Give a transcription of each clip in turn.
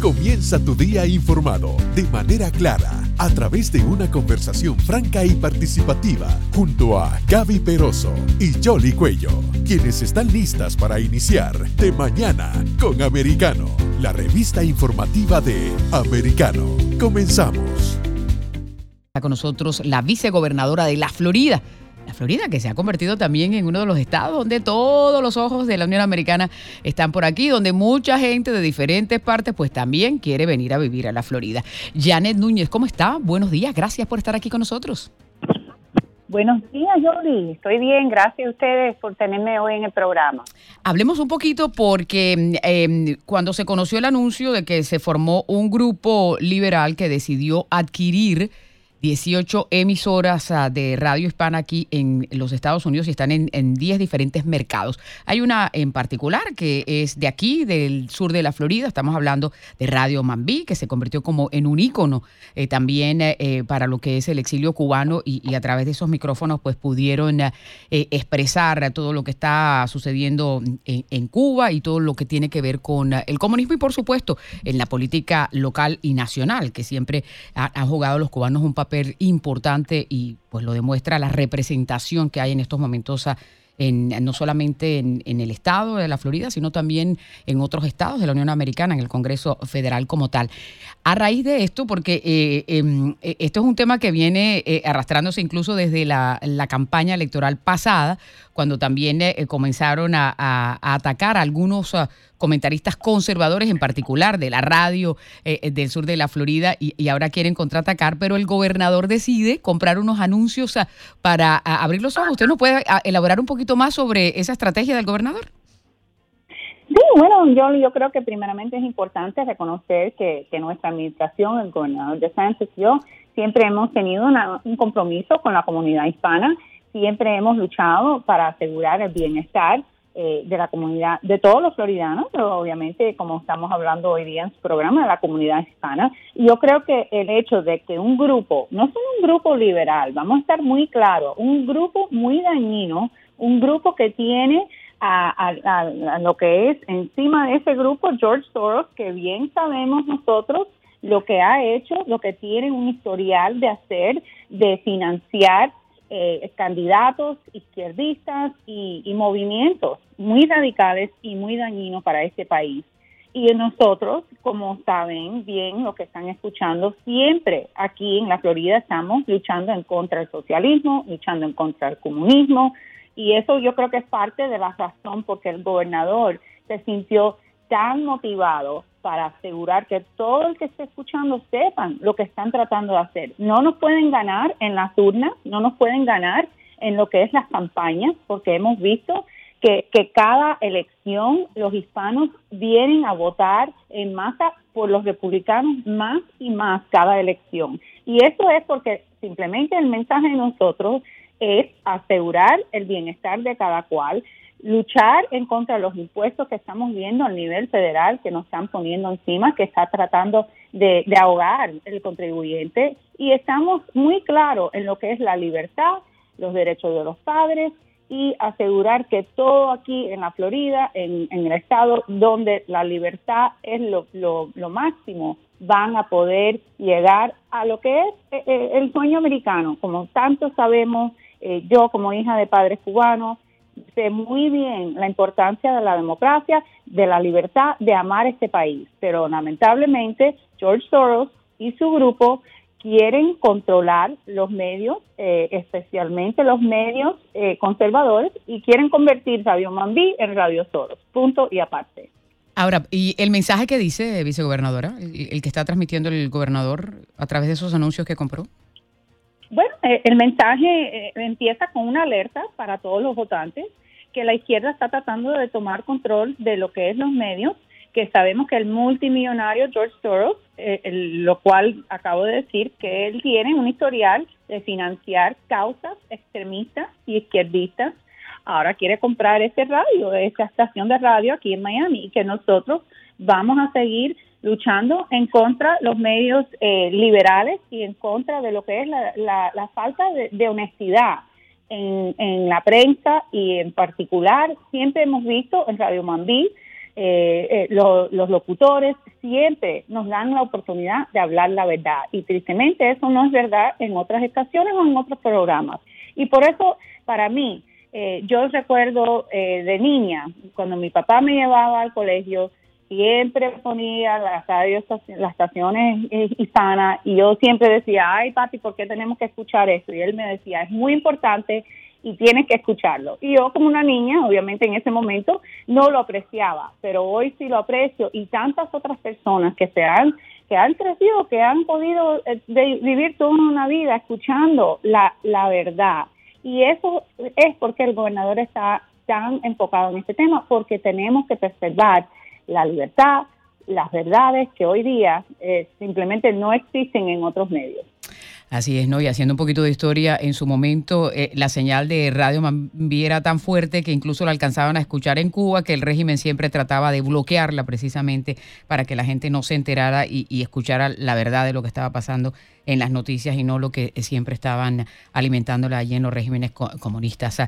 Comienza tu día informado de manera clara a través de una conversación franca y participativa junto a Gaby Peroso y Jolly Cuello, quienes están listas para iniciar de mañana con Americano, la revista informativa de Americano. Comenzamos. Está con nosotros la vicegobernadora de la Florida, la Florida, que se ha convertido también en uno de los estados donde todos los ojos de la Unión Americana están por aquí, donde mucha gente de diferentes partes pues también quiere venir a vivir a la Florida. Janet Núñez, ¿cómo está? Buenos días, gracias por estar aquí con nosotros. Buenos días, Jordi. Estoy bien, gracias a ustedes por tenerme hoy en el programa. Hablemos un poquito porque eh, cuando se conoció el anuncio de que se formó un grupo liberal que decidió adquirir 18 emisoras ah, de radio hispana aquí en los Estados Unidos y están en, 10 diferentes mercados. Hay una en particular que es de aquí, del sur de la Florida. Estamos hablando de Radio Mambí, que se convirtió como en un ícono eh, también eh, eh, para lo que es el exilio cubano y, a través de esos micrófonos pues pudieron expresar todo lo que está sucediendo en, Cuba y todo lo que tiene que ver con el comunismo y por supuesto en la política local y nacional, que siempre han jugado los cubanos un papel importante y pues lo demuestra la representación que hay en estos momentos en, no solamente en, el estado de la Florida, sino también en otros estados de la Unión Americana, en el Congreso Federal como tal. A raíz de esto, porque eh, em, eh, esto es un tema que viene eh, arrastrándose incluso desde la, campaña electoral pasada, cuando también comenzaron a, atacar a algunos ah, comentaristas conservadores, en particular de la radio eh, eh, del sur de la Florida, y, ahora quieren contraatacar, pero el gobernador decide comprar unos anuncios ah, para ah, abrir los ojos. ¿Usted nos puede elaborar un poquito más sobre esa estrategia del gobernador? Sí, bueno, yo, yo creo que primeramente es importante reconocer que, nuestra administración, el gobernador de Sánchez y yo, siempre hemos tenido un compromiso con la comunidad hispana, siempre hemos luchado para asegurar el bienestar eh, de la comunidad, de todos los floridanos, pero obviamente, como estamos hablando hoy día en su programa, de la comunidad hispana. Y yo creo que el hecho de que un grupo, no es un grupo liberal, vamos a estar muy claros, un grupo muy dañino, un grupo que tiene a, lo que es encima de ese grupo George Soros, que bien sabemos nosotros lo que ha hecho, lo que tiene un historial de hacer, de financiar eh, candidatos izquierdistas y, movimientos muy radicales y muy dañinos para este país. Y nosotros, como saben bien lo que están escuchando, siempre aquí en la Florida estamos luchando en contra del socialismo, luchando en contra del comunismo, y eso yo creo que es parte de la razón porque el gobernador se sintió tan motivado para asegurar que todo el que esté escuchando sepan lo que están tratando de hacer. No nos pueden ganar en las urnas, no nos pueden ganar en lo que es las campañas, porque hemos visto que, que cada elección los hispanos vienen a votar en masa por los republicanos más y más cada elección. Y eso es porque simplemente el mensaje de nosotros es asegurar el bienestar de cada cual, luchar en contra de los impuestos que estamos viendo a nivel federal que nos están poniendo encima, que está tratando de, ahogar el contribuyente y estamos muy claros en lo que es la libertad, los derechos de los padres y asegurar que todo aquí en la Florida, en, el estado donde la libertad es lo, máximo, van a poder llegar a lo que es eh, eh, el sueño americano. Como tanto sabemos, eh, yo como hija de padres cubanos, sé muy bien la importancia de la democracia, de la libertad, de amar este país. Pero lamentablemente George Soros y su grupo quieren controlar los medios, eh, especialmente los medios eh, conservadores, y quieren convertir Radio Mambí en Radio Soros. Punto y aparte. Ahora, ¿y el mensaje que dice, vicegobernadora, el que está transmitiendo el gobernador a través de esos anuncios que compró? Bueno, eh, el mensaje eh, empieza con una alerta para todos los votantes que la izquierda está tratando de tomar control de lo que es los medios, que sabemos que el multimillonario George Soros eh, lo cual acabo de decir que él tiene un historial de financiar causas extremistas y izquierdistas. Ahora quiere comprar ese radio, esa estación de radio aquí en Miami y que nosotros vamos a seguir luchando en contra de los medios eh, liberales y en contra de lo que es la, falta de, honestidad en, en, la prensa y en particular siempre hemos visto en Radio Mambí eh, eh los locutores siempre nos dan la oportunidad de hablar la verdad. Y tristemente eso no es verdad en otras estaciones o en otros programas. Y por eso para mí eh, yo recuerdo de niña cuando mi papá me llevaba al colegio siempre ponía las radios, las estaciones hispanas y yo siempre decía, ay papi, ¿por qué tenemos que escuchar eso? Y él me decía, es muy importante y tienes que escucharlo. Y yo como una niña, obviamente en ese momento no lo apreciaba, pero hoy sí lo aprecio y tantas otras personas que se han que han crecido, que han podido eh, vivir toda una vida escuchando la, la verdad. Y eso es porque el gobernador está tan enfocado en este tema, porque tenemos que preservar la libertad, las verdades que hoy día eh, simplemente no existen en otros medios. Así es, ¿no? Y haciendo un poquito de historia, en su momento eh, la señal de Radio Mambí era tan fuerte que incluso la alcanzaban a escuchar en Cuba, que el régimen siempre trataba de bloquearla precisamente para que la gente no se enterara y, y escuchara la verdad de lo que estaba pasando en las noticias y no lo que siempre estaban alimentándola allí en los regímenes comunistas.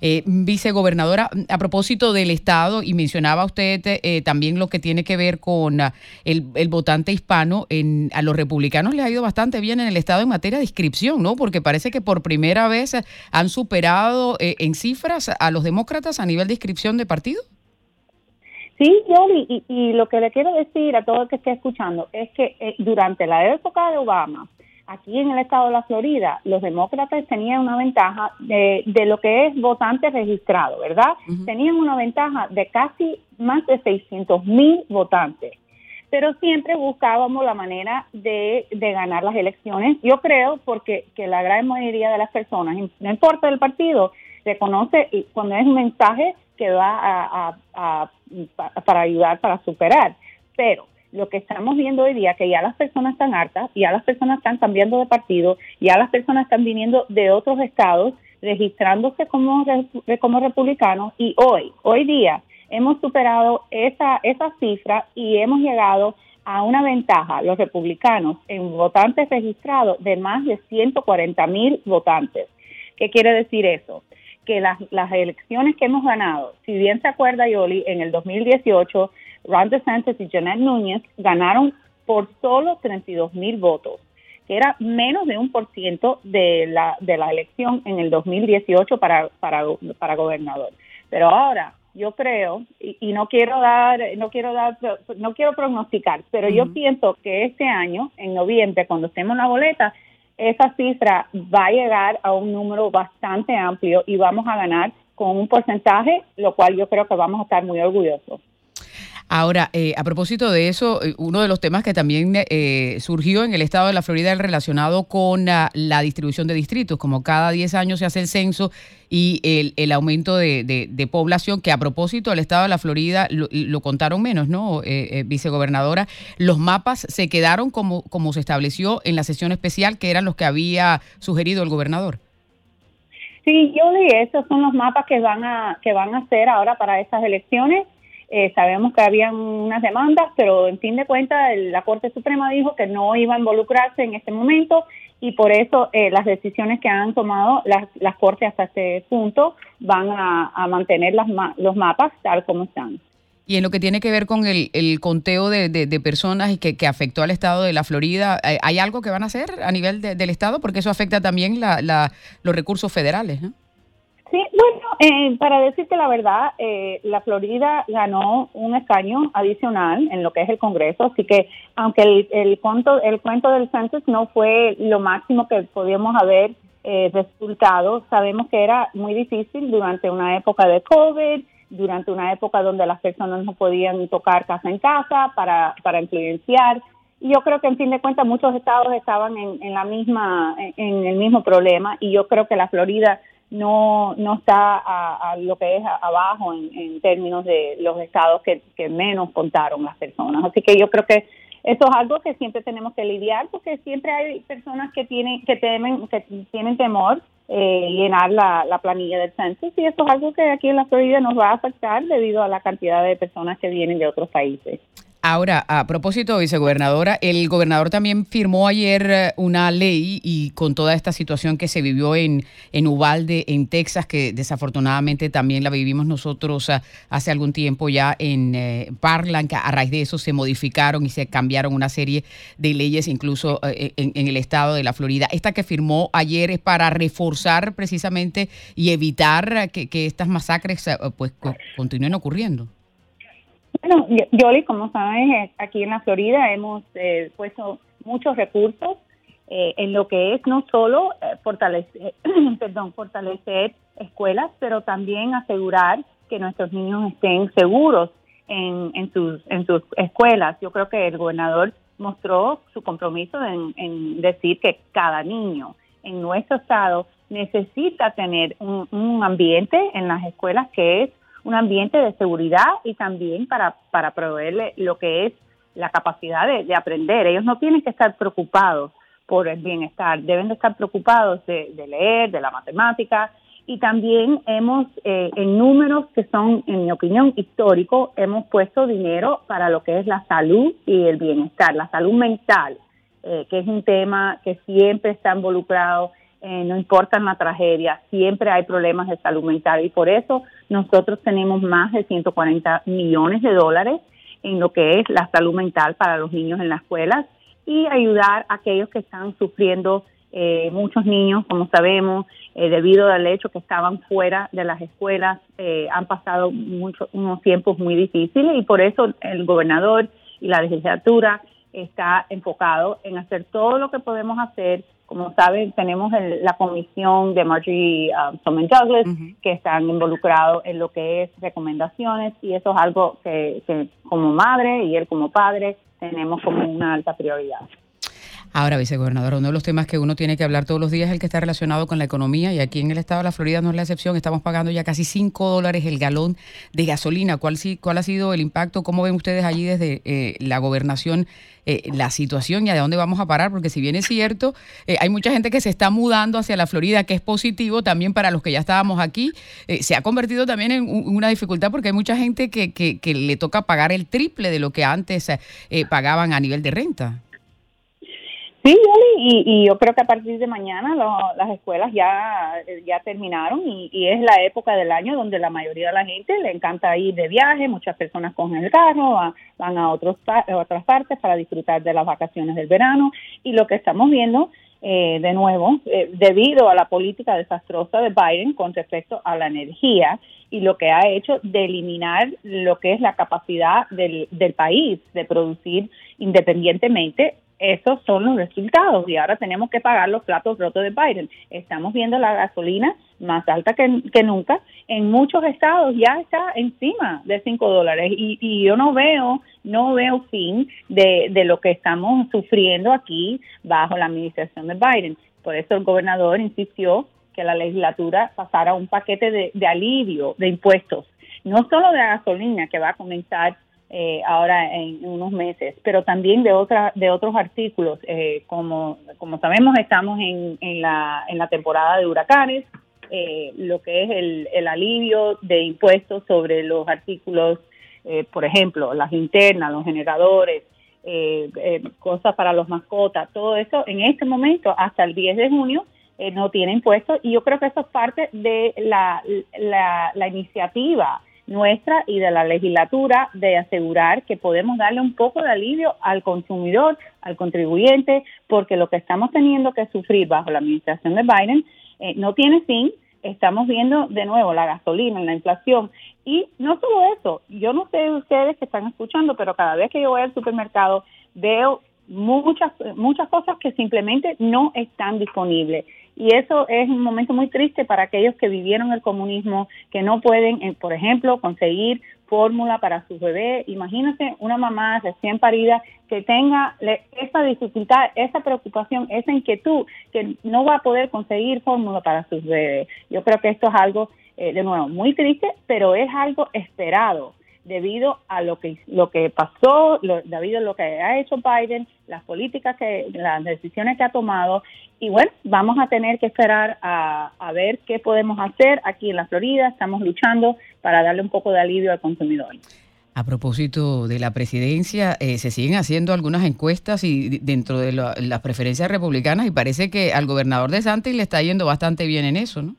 Eh, vicegobernadora, a propósito del Estado, y mencionaba usted eh, también lo que tiene que ver con ah, el, votante hispano, en, a los republicanos les ha ido bastante bien en el Estado en materia de inscripción, ¿no? Porque parece que por primera vez han superado eh, en cifras a los demócratas a nivel de inscripción de partido. Sí, Yoli, y, lo que le quiero decir a todo el que esté escuchando es que durante la época de Obama, aquí en el estado de la Florida, los demócratas tenían una ventaja de, lo que es votante registrado, ¿verdad? Tenían una ventaja de casi más de 600 mil votantes. Pero siempre buscábamos la manera de, ganar las elecciones. Yo creo porque que la gran mayoría de las personas, no importa el partido, reconoce cuando es un mensaje que va a, para ayudar, para superar. Pero lo que estamos viendo hoy día, que ya las personas están hartas, ya las personas están cambiando de partido, ya las personas están viniendo de otros estados, registrándose como, como republicanos y hoy, hoy día, hemos superado esa, esa cifra y hemos llegado a una ventaja, los republicanos, en votantes registrados de más de 140 mil votantes. ¿Qué quiere decir eso? Que las, las elecciones que hemos ganado, si bien se acuerda Yoli, en el 2018 Ron DeSantis y Janet Núñez ganaron por solo 32 mil votos, que era menos de un por ciento de la, de la elección en el 2018 para, para, para gobernador. Pero ahora yo creo y, no quiero dar no quiero dar no quiero prognosticar pero yo pienso que este año en noviembre cuando estemos en la boleta esa cifra va a llegar a un número bastante amplio y vamos a ganar con un porcentaje lo cual yo creo que vamos a estar muy orgullosos Ahora, eh, a propósito de eso, eh, uno de los temas que también eh, surgió en el estado de la Florida es relacionado con la, distribución de distritos, como cada 10 años se hace el censo y el, aumento de, población, que a propósito el estado de la Florida lo, contaron menos, ¿no, vicegobernadora? Los mapas se quedaron como, como se estableció en la sesión especial, que eran los que había sugerido el gobernador. Sí, yo dije, esos son los mapas que van a que van a hacer ahora para estas elecciones eh, sabemos que habían unas demandas, pero en fin de cuentas la Corte Suprema dijo que no iba a involucrarse en este momento y por eso eh, las decisiones que han tomado las, las Cortes hasta este punto van a, mantener las, los mapas tal como están. Y en lo que tiene que ver con el, conteo de, de, personas y que, que, afectó al estado de la Florida, ¿hay algo que van a hacer a nivel del estado? Porque eso afecta también la, la, los recursos federales. Sí, bueno, eh, para decirte la verdad, eh, la Florida ganó un escaño adicional en lo que es el Congreso, así que aunque el, el, cuento, el cuento del census no fue lo máximo que podíamos haber eh, resultado, sabemos que era muy difícil durante una época de COVID, durante una época donde las personas no podían tocar casa en casa para, para influenciar. Y yo creo que en fin de cuentas muchos estados estaban en, en la misma, en el mismo problema y yo creo que la Florida no, no está a, lo que es abajo en, términos de los estados que, menos contaron las personas. Así que yo creo que eso es algo que siempre tenemos que lidiar porque siempre hay personas que tienen que temen que tienen temor eh, llenar la, la, planilla del census y eso es algo que aquí en la Florida nos va a afectar debido a la cantidad de personas que vienen de otros países. Ahora, a propósito, vicegobernadora, el gobernador también firmó ayer eh, una ley y con toda esta situación que se vivió en, en Uvalde, en Texas, que desafortunadamente también la vivimos nosotros eh, hace algún tiempo ya en eh, que a raíz de eso se modificaron y se cambiaron una serie de leyes, incluso eh, en, el estado de la Florida. Esta que firmó ayer es para reforzar precisamente y evitar que, que estas masacres pues continúen ocurriendo. Bueno, Yoli, como saben, eh, aquí en la Florida hemos eh, puesto muchos recursos eh, en lo que es no solo fortalecer, perdón, fortalecer escuelas, pero también asegurar que nuestros niños estén seguros en, en, sus, en sus escuelas. Yo creo que el gobernador mostró su compromiso en, en decir que cada niño en nuestro estado necesita tener un, un ambiente en las escuelas que es un ambiente de seguridad y también para, para proveerle lo que es la capacidad de, aprender. Ellos no tienen que estar preocupados por el bienestar, deben de estar preocupados de, leer, de la matemática y también hemos, eh, en números que son, en mi opinión, históricos, hemos puesto dinero para lo que es la salud y el bienestar, la salud mental, eh, que es un tema que siempre está involucrado eh, no importa la tragedia, siempre hay problemas de salud mental y por eso nosotros tenemos más de 140 millones de dólares en lo que es la salud mental para los niños en las escuelas y ayudar a aquellos que están sufriendo, eh, muchos niños, como sabemos, eh, debido al hecho que estaban fuera de las escuelas, han pasado muchos unos tiempos muy difíciles y por eso el gobernador y la legislatura está enfocado en hacer todo lo que podemos hacer como saben, tenemos la comisión de Marjorie um, Douglas que están involucrados en lo que es recomendaciones y eso es algo que, que como madre y él como padre tenemos como una alta prioridad. Ahora, vicegobernador, uno de los temas que uno tiene que hablar todos los días es el que está relacionado con la economía y aquí en el estado de la Florida no es la excepción. Estamos pagando ya casi 5 dólares el galón de gasolina. ¿Cuál, ha sido el impacto? ¿Cómo ven ustedes allí desde eh, la gobernación eh, la situación y a dónde vamos a parar? Porque si bien es cierto, eh, hay mucha gente que se está mudando hacia la Florida, que es positivo también para los que ya estábamos aquí. se ha convertido también en una dificultad porque hay mucha gente que, que, que, le toca pagar el triple de lo que antes pagaban a nivel de renta. Sí, y, y, yo creo que a partir de mañana las escuelas ya, ya terminaron y, y, es la época del año donde la mayoría de la gente le encanta ir de viaje, muchas personas cogen el carro, van, a, otros, otras partes para disfrutar de las vacaciones del verano. Y lo que estamos viendo eh, de nuevo, eh, debido a la política desastrosa de Biden con respecto a la energía y lo que ha hecho de eliminar lo que es la capacidad del, del país de producir independientemente esos son los resultados y ahora tenemos que pagar los platos rotos de Biden. Estamos viendo la gasolina más alta que, nunca. En muchos estados ya está encima de 5 dólares y, y, yo no veo, no veo fin de, de lo que estamos sufriendo aquí bajo la administración de Biden. Por eso el gobernador insistió que la legislatura pasara un paquete de, de alivio de impuestos, no solo de gasolina que va a comenzar eh, ahora en unos meses, pero también de otra, de otros artículos. Eh, como, como sabemos, estamos en, en, la, en la temporada de huracanes, eh, lo que es el, el, alivio de impuestos sobre los artículos, por ejemplo, las linternas, los generadores, cosas para los mascotas, todo eso en este momento, hasta el 10 de junio, no tiene impuestos y yo creo que eso es parte de la, la, la iniciativa nuestra y de la legislatura de asegurar que podemos darle un poco de alivio al consumidor, al contribuyente, porque lo que estamos teniendo que sufrir bajo la administración de Biden eh, no tiene fin. Estamos viendo de nuevo la gasolina, la inflación. Y no solo eso, yo no sé ustedes que están escuchando, pero cada vez que yo voy al supermercado veo muchas, muchas cosas que simplemente no están disponibles. Y eso es un momento muy triste para aquellos que vivieron el comunismo, que no pueden, eh, por ejemplo, conseguir fórmula para su bebé. Imagínense una mamá recién parida que tenga esa dificultad, esa preocupación, esa inquietud, que no va a poder conseguir fórmula para sus bebés. Yo creo que esto es algo, eh, de nuevo, muy triste, pero es algo esperado debido a lo que lo que pasó, debido a lo que ha hecho Biden, las políticas que, las decisiones que ha tomado. Y bueno, vamos a tener que esperar a, a ver qué podemos hacer aquí en la Florida. Estamos luchando para darle un poco de alivio al consumidor. A propósito de la presidencia, eh, se siguen haciendo algunas encuestas y dentro de las preferencias republicanas y parece que al gobernador de Santos le está yendo bastante bien en eso, ¿no?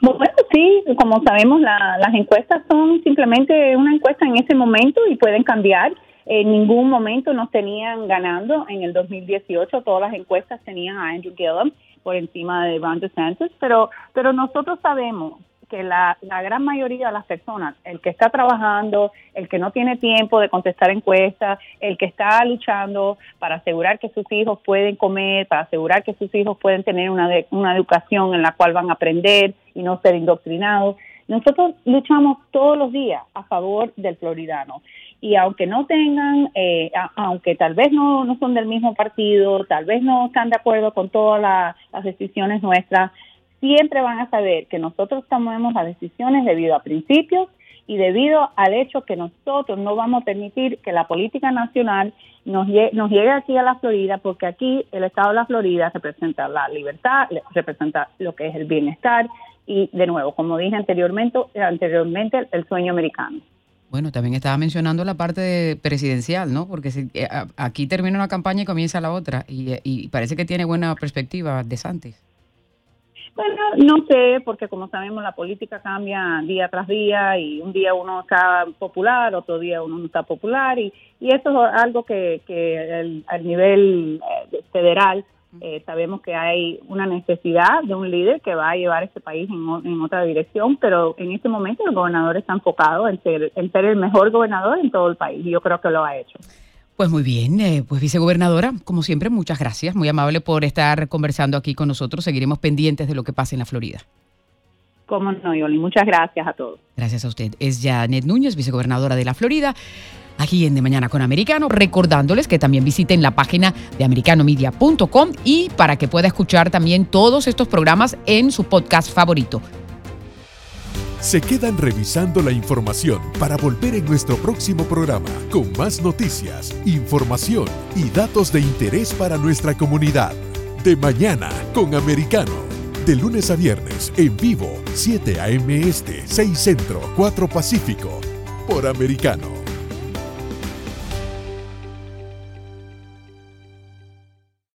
Bueno, sí, como sabemos, las encuestas son simplemente una encuesta en ese momento y pueden cambiar. En ningún momento nos tenían ganando en el 2018, todas las encuestas tenían a Andrew Gillum por encima de Ron DeSantis, pero, pero nosotros sabemos que la, la, gran mayoría de las personas, el que está trabajando, el que no tiene tiempo de contestar encuestas, el que está luchando para asegurar que sus hijos pueden comer, para asegurar que sus hijos pueden tener una, una educación en la cual van a aprender y no ser indoctrinados, nosotros luchamos todos los días a favor del floridano. Y aunque no tengan, eh, aunque tal vez no, no son del mismo partido, tal vez no están de acuerdo con todas las decisiones nuestras, siempre van a saber que nosotros tomamos las decisiones debido a principios y debido al hecho que nosotros no vamos a permitir que la política nacional nos, nos llegue aquí a la Florida, porque aquí el Estado de la Florida representa la libertad, representa lo que es el bienestar y, de nuevo, como dije anteriormente, anteriormente el sueño americano. Bueno, también estaba mencionando la parte presidencial, ¿no? Porque si, eh, aquí termina una campaña y comienza la otra, y, y parece que tiene buena perspectiva de Santis. Bueno, no sé, porque como sabemos la política cambia día tras día y un día uno está popular, otro día uno no está popular y, y eso es algo que, que a nivel eh, federal eh, sabemos que hay una necesidad de un líder que va a llevar este país en, en, otra dirección, pero en este momento el gobernador está enfocado en ser, en ser el mejor gobernador en todo el país y yo creo que lo ha hecho. Pues muy bien, eh, pues vicegobernadora, como siempre, muchas gracias, muy amable por estar conversando aquí con nosotros. Seguiremos pendientes de lo que pase en la Florida. Cómo no, Yoli, muchas gracias a todos. Gracias a usted. Es Janet Núñez, vicegobernadora de la Florida, aquí en De Mañana con Americano, recordándoles que también visiten la página de americanomedia.com y para que pueda escuchar también todos estos programas en su podcast favorito se quedan revisando la información para volver en nuestro próximo programa con más noticias, información y datos de interés para nuestra comunidad. De mañana con Americano. De lunes a viernes en vivo, 7 a.m. Este, 6 Centro, 4 Pacífico. Por Americano.